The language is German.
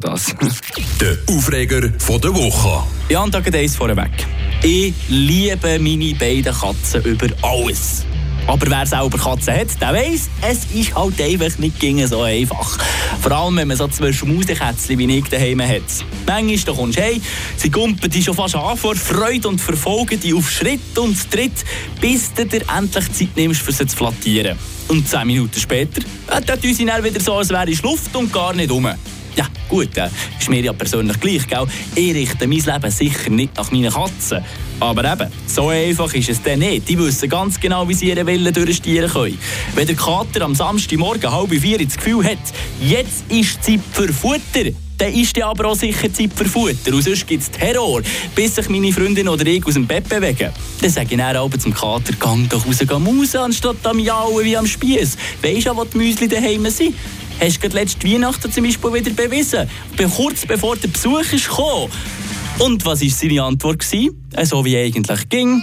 das. Der Aufreger von der Woche. Ja, und da geht eins vorweg. Ich liebe meine beiden Katzen über alles. Aber wer selber Katzen hat, der weiss, es ist halt einfach nicht so einfach. Vor allem, wenn man so zwei Schmausekätzchen wie ich daheim hat. Manchmal da kommst du hey, sie gumpen dich schon fast an vor Freude und verfolgen dich auf Schritt und Tritt, bis du dir endlich Zeit nimmst, für sie zu flattieren. Und zehn Minuten später, äh, dann tun sie dann wieder so, als wäre ich Luft und gar nicht um. Ja, gut, äh, ist mir ja persönlich gleich, gell? Ich richte mein Leben sicher nicht nach meinen Katzen. Aber eben, so einfach ist es dann nicht. Die wissen ganz genau, wie sie ihren Willen durchstieren können. Wenn der Kater am Samstagmorgen halb vier das Gefühl hat, jetzt ist Zeit für Futter, dann ist ja aber auch sicher Zeit für Futter. Und sonst gibt es Terror, bis sich meine Freundin oder ich aus dem Bett bewegen. Dann sage ich dann aber zum Kater, gang doch raus, geh raus, anstatt am Jauen wie am Spieß. Weisst du, wo die Müsli daheim sind? Hast du letzte Weihnachten zum Beispiel wieder bewiesen. Kurz bevor der Besuch gekommen. Und was war seine Antwort? So wie eigentlich ging.